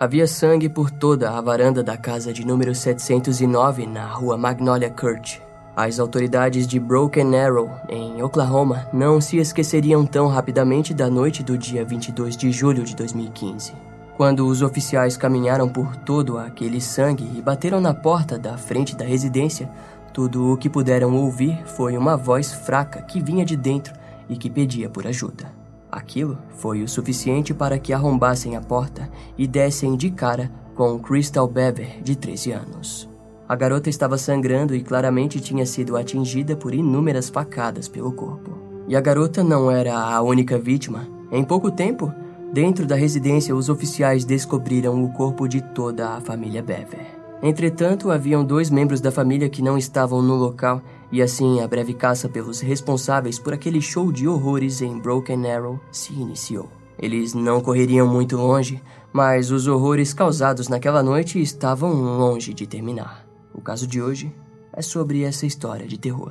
Havia sangue por toda a varanda da casa de número 709 na rua Magnolia Court. As autoridades de Broken Arrow, em Oklahoma, não se esqueceriam tão rapidamente da noite do dia 22 de julho de 2015. Quando os oficiais caminharam por todo aquele sangue e bateram na porta da frente da residência, tudo o que puderam ouvir foi uma voz fraca que vinha de dentro e que pedia por ajuda. Aquilo foi o suficiente para que arrombassem a porta e dessem de cara com Crystal Bever, de 13 anos. A garota estava sangrando e claramente tinha sido atingida por inúmeras facadas pelo corpo. E a garota não era a única vítima. Em pouco tempo, dentro da residência, os oficiais descobriram o corpo de toda a família Bever. Entretanto, haviam dois membros da família que não estavam no local, e assim a breve caça pelos responsáveis por aquele show de horrores em Broken Arrow se iniciou. Eles não correriam muito longe, mas os horrores causados naquela noite estavam longe de terminar. O caso de hoje é sobre essa história de terror.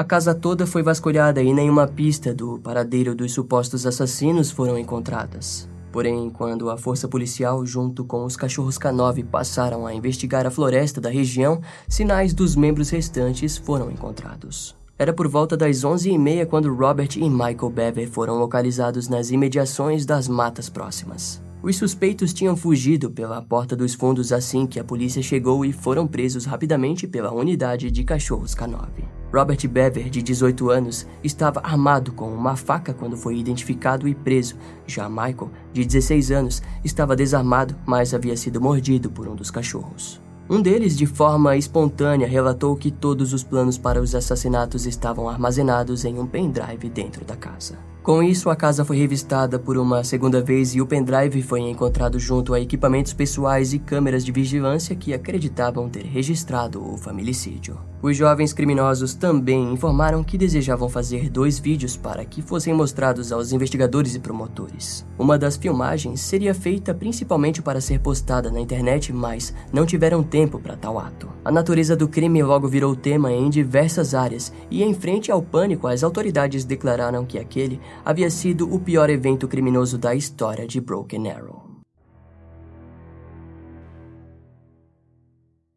A casa toda foi vasculhada e nenhuma pista do paradeiro dos supostos assassinos foram encontradas. Porém, quando a força policial, junto com os cachorros K9, passaram a investigar a floresta da região, sinais dos membros restantes foram encontrados. Era por volta das 11h30 quando Robert e Michael Bever foram localizados nas imediações das matas próximas. Os suspeitos tinham fugido pela porta dos fundos assim que a polícia chegou e foram presos rapidamente pela unidade de cachorros K9. Robert Bever, de 18 anos, estava armado com uma faca quando foi identificado e preso. Já Michael, de 16 anos, estava desarmado, mas havia sido mordido por um dos cachorros. Um deles, de forma espontânea, relatou que todos os planos para os assassinatos estavam armazenados em um pendrive dentro da casa. Com isso, a casa foi revistada por uma segunda vez e o pendrive foi encontrado junto a equipamentos pessoais e câmeras de vigilância que acreditavam ter registrado o familicídio. Os jovens criminosos também informaram que desejavam fazer dois vídeos para que fossem mostrados aos investigadores e promotores. Uma das filmagens seria feita principalmente para ser postada na internet, mas não tiveram tempo para tal ato. A natureza do crime logo virou tema em diversas áreas, e em frente ao pânico, as autoridades declararam que aquele havia sido o pior evento criminoso da história de Broken Arrow.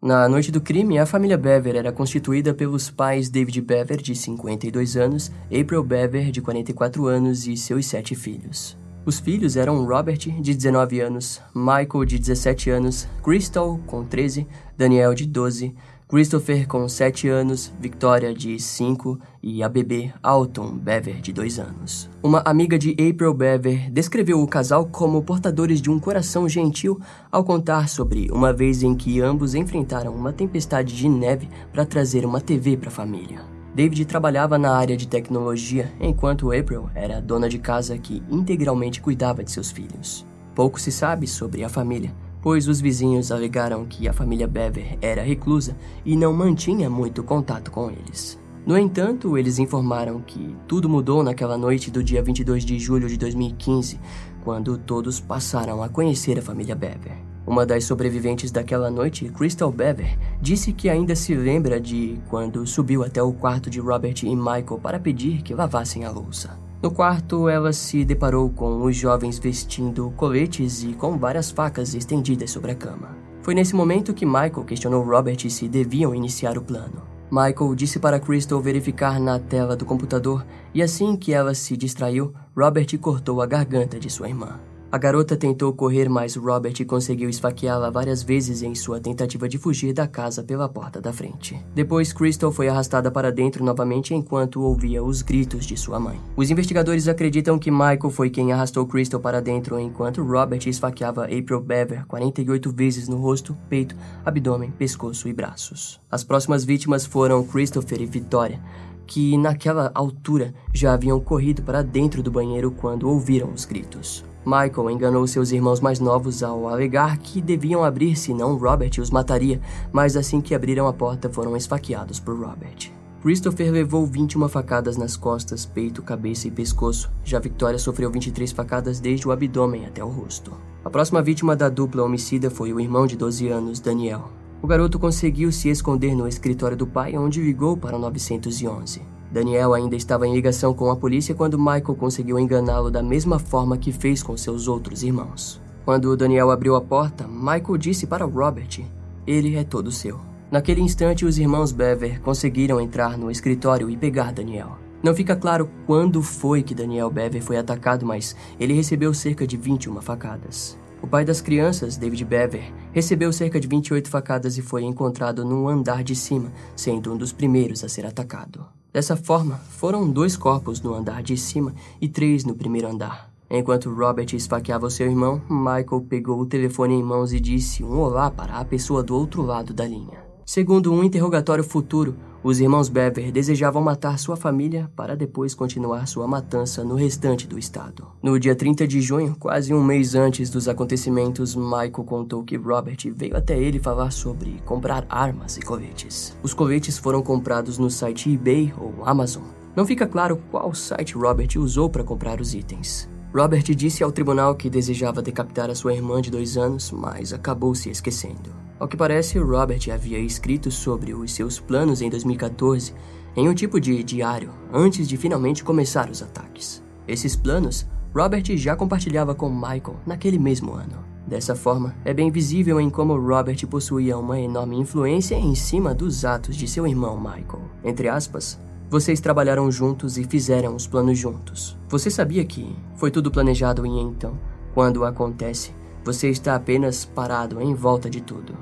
Na noite do crime, a família Bever era constituída pelos pais David Bever, de 52 anos, April Bever, de 44 anos, e seus sete filhos. Os filhos eram Robert, de 19 anos, Michael, de 17 anos, Crystal, com 13, Daniel, de 12, Christopher, com 7 anos, Victoria, de 5 e a bebê Alton Bever, de 2 anos. Uma amiga de April Bever descreveu o casal como portadores de um coração gentil ao contar sobre uma vez em que ambos enfrentaram uma tempestade de neve para trazer uma TV para a família. David trabalhava na área de tecnologia, enquanto April era dona de casa que integralmente cuidava de seus filhos. Pouco se sabe sobre a família, pois os vizinhos alegaram que a família Bever era reclusa e não mantinha muito contato com eles. No entanto, eles informaram que tudo mudou naquela noite do dia 22 de julho de 2015, quando todos passaram a conhecer a família Bever. Uma das sobreviventes daquela noite, Crystal Bever, disse que ainda se lembra de quando subiu até o quarto de Robert e Michael para pedir que lavassem a louça. No quarto, ela se deparou com os jovens vestindo coletes e com várias facas estendidas sobre a cama. Foi nesse momento que Michael questionou Robert se deviam iniciar o plano. Michael disse para Crystal verificar na tela do computador e assim que ela se distraiu, Robert cortou a garganta de sua irmã. A garota tentou correr, mas Robert conseguiu esfaqueá-la várias vezes em sua tentativa de fugir da casa pela porta da frente. Depois, Crystal foi arrastada para dentro novamente enquanto ouvia os gritos de sua mãe. Os investigadores acreditam que Michael foi quem arrastou Crystal para dentro enquanto Robert esfaqueava April Bever 48 vezes no rosto, peito, abdômen, pescoço e braços. As próximas vítimas foram Christopher e Victoria, que naquela altura já haviam corrido para dentro do banheiro quando ouviram os gritos. Michael enganou seus irmãos mais novos ao alegar que deviam abrir senão Robert os mataria, mas assim que abriram a porta foram esfaqueados por Robert. Christopher levou 21 facadas nas costas, peito, cabeça e pescoço. Já Victoria sofreu 23 facadas desde o abdômen até o rosto. A próxima vítima da dupla homicida foi o irmão de 12 anos, Daniel. O garoto conseguiu se esconder no escritório do pai, onde ligou para o 911. Daniel ainda estava em ligação com a polícia quando Michael conseguiu enganá-lo da mesma forma que fez com seus outros irmãos. Quando Daniel abriu a porta, Michael disse para Robert: Ele é todo seu. Naquele instante, os irmãos Bever conseguiram entrar no escritório e pegar Daniel. Não fica claro quando foi que Daniel Bever foi atacado, mas ele recebeu cerca de 21 facadas. O pai das crianças, David Bever, recebeu cerca de 28 facadas e foi encontrado no andar de cima, sendo um dos primeiros a ser atacado. Dessa forma, foram dois corpos no andar de cima e três no primeiro andar. Enquanto Robert esfaqueava seu irmão, Michael pegou o telefone em mãos e disse um olá para a pessoa do outro lado da linha. Segundo um interrogatório futuro, os irmãos Bever desejavam matar sua família para depois continuar sua matança no restante do estado. No dia 30 de junho, quase um mês antes dos acontecimentos, Michael contou que Robert veio até ele falar sobre comprar armas e coletes. Os coletes foram comprados no site eBay ou Amazon. Não fica claro qual site Robert usou para comprar os itens. Robert disse ao tribunal que desejava decapitar a sua irmã de dois anos, mas acabou se esquecendo. Ao que parece, Robert havia escrito sobre os seus planos em 2014 em um tipo de diário antes de finalmente começar os ataques. Esses planos, Robert já compartilhava com Michael naquele mesmo ano. Dessa forma, é bem visível em como Robert possuía uma enorme influência em cima dos atos de seu irmão Michael. Entre aspas, vocês trabalharam juntos e fizeram os planos juntos. Você sabia que foi tudo planejado e então, quando acontece, você está apenas parado em volta de tudo.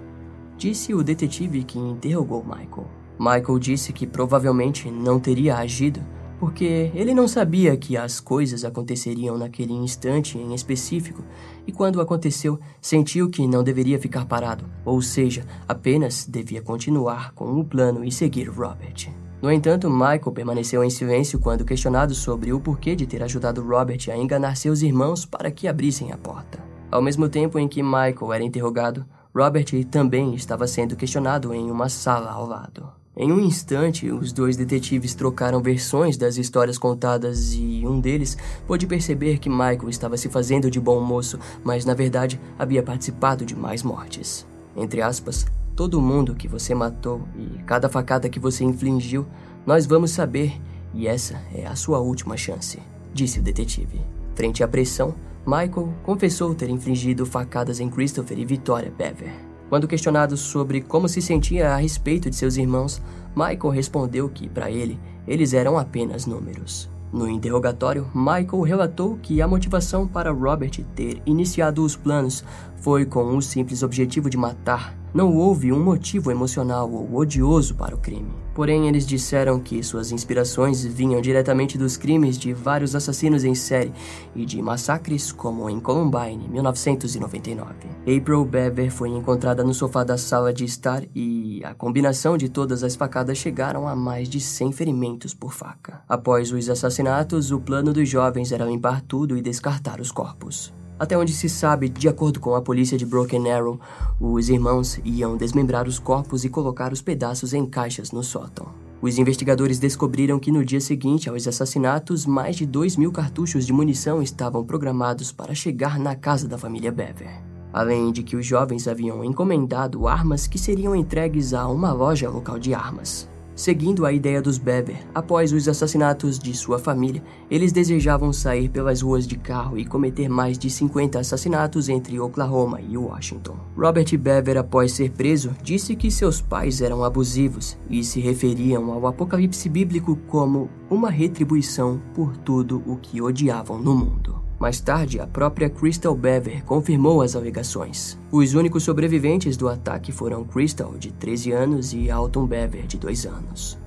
Disse o detetive que interrogou Michael. Michael disse que provavelmente não teria agido porque ele não sabia que as coisas aconteceriam naquele instante em específico e quando aconteceu, sentiu que não deveria ficar parado, ou seja, apenas devia continuar com o plano e seguir Robert. No entanto, Michael permaneceu em silêncio quando questionado sobre o porquê de ter ajudado Robert a enganar seus irmãos para que abrissem a porta. Ao mesmo tempo em que Michael era interrogado, Robert também estava sendo questionado em uma sala ao lado. Em um instante, os dois detetives trocaram versões das histórias contadas e um deles pôde perceber que Michael estava se fazendo de bom moço, mas na verdade havia participado de mais mortes. Entre aspas, todo mundo que você matou e cada facada que você infligiu, nós vamos saber, e essa é a sua última chance, disse o detetive. Frente à pressão, Michael confessou ter infligido facadas em Christopher e Victoria Bever. Quando questionado sobre como se sentia a respeito de seus irmãos, Michael respondeu que, para ele, eles eram apenas números. No interrogatório, Michael relatou que a motivação para Robert ter iniciado os planos foi com o simples objetivo de matar não houve um motivo emocional ou odioso para o crime. Porém, eles disseram que suas inspirações vinham diretamente dos crimes de vários assassinos em série e de massacres como em Columbine, 1999. April Bever foi encontrada no sofá da sala de estar e a combinação de todas as facadas chegaram a mais de 100 ferimentos por faca. Após os assassinatos, o plano dos jovens era limpar tudo e descartar os corpos. Até onde se sabe, de acordo com a polícia de Broken Arrow, os irmãos iam desmembrar os corpos e colocar os pedaços em caixas no sótão. Os investigadores descobriram que no dia seguinte aos assassinatos, mais de 2 mil cartuchos de munição estavam programados para chegar na casa da família Bever. Além de que os jovens haviam encomendado armas que seriam entregues a uma loja local de armas. Seguindo a ideia dos Bever, após os assassinatos de sua família, eles desejavam sair pelas ruas de carro e cometer mais de 50 assassinatos entre Oklahoma e Washington. Robert Bever, após ser preso, disse que seus pais eram abusivos e se referiam ao apocalipse bíblico como uma retribuição por tudo o que odiavam no mundo. Mais tarde, a própria Crystal Bever confirmou as alegações. Os únicos sobreviventes do ataque foram Crystal, de 13 anos, e Alton Bever, de 2 anos.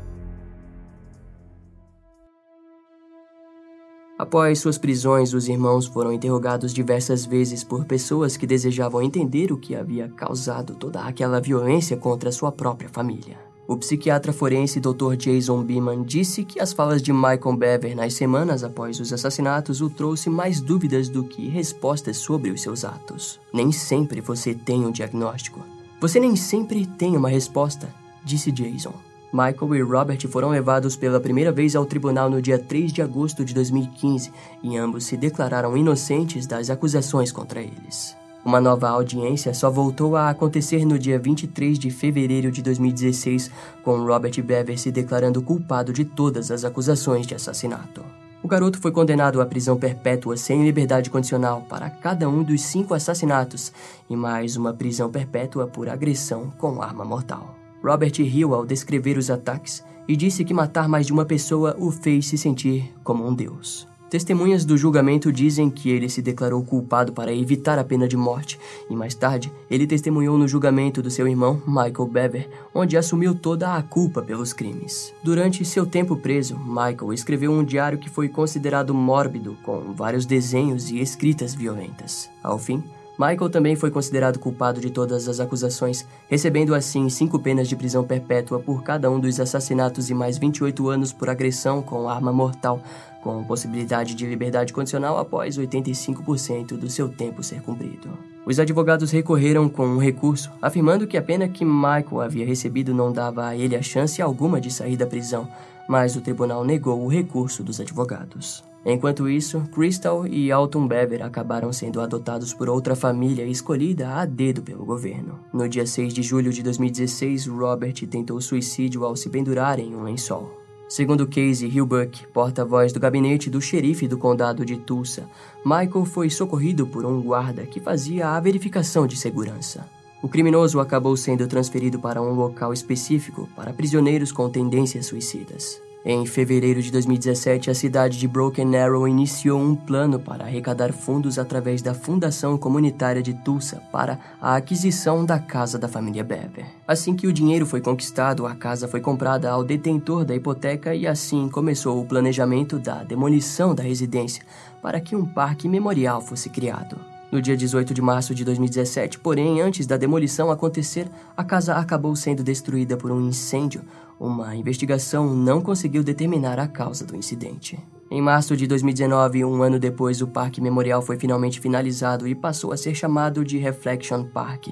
Após suas prisões, os irmãos foram interrogados diversas vezes por pessoas que desejavam entender o que havia causado toda aquela violência contra sua própria família. O psiquiatra forense Dr. Jason Beeman disse que as falas de Michael Bever nas semanas após os assassinatos o trouxe mais dúvidas do que respostas sobre os seus atos. Nem sempre você tem um diagnóstico. Você nem sempre tem uma resposta, disse Jason. Michael e Robert foram levados pela primeira vez ao tribunal no dia 3 de agosto de 2015 e ambos se declararam inocentes das acusações contra eles. Uma nova audiência só voltou a acontecer no dia 23 de fevereiro de 2016, com Robert Bever se declarando culpado de todas as acusações de assassinato. O garoto foi condenado à prisão perpétua sem liberdade condicional para cada um dos cinco assassinatos e mais uma prisão perpétua por agressão com arma mortal. Robert riu ao descrever os ataques e disse que matar mais de uma pessoa o fez se sentir como um deus. Testemunhas do julgamento dizem que ele se declarou culpado para evitar a pena de morte, e mais tarde ele testemunhou no julgamento do seu irmão, Michael Bever, onde assumiu toda a culpa pelos crimes. Durante seu tempo preso, Michael escreveu um diário que foi considerado mórbido, com vários desenhos e escritas violentas. Ao fim, Michael também foi considerado culpado de todas as acusações, recebendo assim cinco penas de prisão perpétua por cada um dos assassinatos e mais 28 anos por agressão com arma mortal, com possibilidade de liberdade condicional após 85% do seu tempo ser cumprido. Os advogados recorreram com um recurso, afirmando que a pena que Michael havia recebido não dava a ele a chance alguma de sair da prisão, mas o tribunal negou o recurso dos advogados. Enquanto isso, Crystal e Alton Bever acabaram sendo adotados por outra família escolhida a dedo pelo governo. No dia 6 de julho de 2016, Robert tentou suicídio ao se pendurar em um lençol. Segundo Casey Hilbuck, porta-voz do gabinete do xerife do condado de Tulsa, Michael foi socorrido por um guarda que fazia a verificação de segurança. O criminoso acabou sendo transferido para um local específico para prisioneiros com tendências suicidas. Em fevereiro de 2017, a cidade de Broken Arrow iniciou um plano para arrecadar fundos através da Fundação Comunitária de Tulsa para a aquisição da casa da família Bever. Assim que o dinheiro foi conquistado, a casa foi comprada ao detentor da hipoteca e assim começou o planejamento da demolição da residência para que um parque memorial fosse criado. No dia 18 de março de 2017, porém, antes da demolição acontecer, a casa acabou sendo destruída por um incêndio. Uma investigação não conseguiu determinar a causa do incidente. Em março de 2019, um ano depois, o Parque Memorial foi finalmente finalizado e passou a ser chamado de Reflection Park,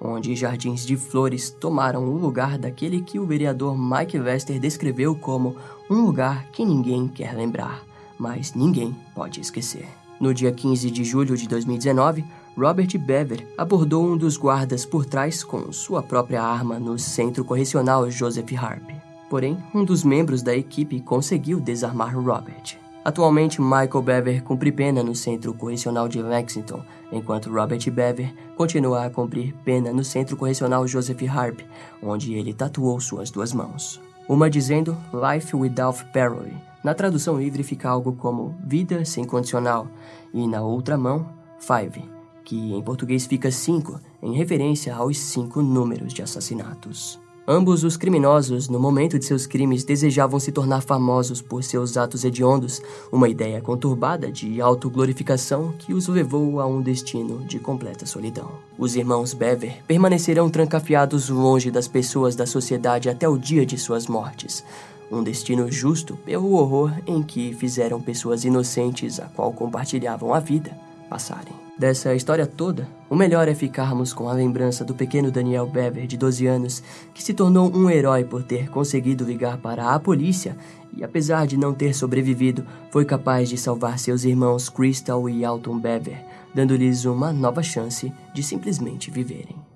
onde jardins de flores tomaram o lugar daquele que o vereador Mike Vester descreveu como um lugar que ninguém quer lembrar, mas ninguém pode esquecer. No dia 15 de julho de 2019, Robert Bever abordou um dos guardas por trás com sua própria arma no centro correcional Joseph Harp. Porém, um dos membros da equipe conseguiu desarmar Robert. Atualmente, Michael Bever cumpre pena no Centro Correcional de Lexington, enquanto Robert Bever continua a cumprir pena no Centro Correcional Joseph Harp, onde ele tatuou suas duas mãos. Uma dizendo Life Without Parole, na tradução livre fica algo como vida sem condicional, e na outra mão, five, que em português fica cinco, em referência aos cinco números de assassinatos. Ambos os criminosos, no momento de seus crimes, desejavam se tornar famosos por seus atos hediondos, uma ideia conturbada de autoglorificação que os levou a um destino de completa solidão. Os irmãos Bever permanecerão trancafiados longe das pessoas da sociedade até o dia de suas mortes, um destino justo pelo horror em que fizeram pessoas inocentes a qual compartilhavam a vida passarem. Dessa história toda, o melhor é ficarmos com a lembrança do pequeno Daniel Bever, de 12 anos, que se tornou um herói por ter conseguido ligar para a polícia e, apesar de não ter sobrevivido, foi capaz de salvar seus irmãos Crystal e Alton Bever, dando-lhes uma nova chance de simplesmente viverem.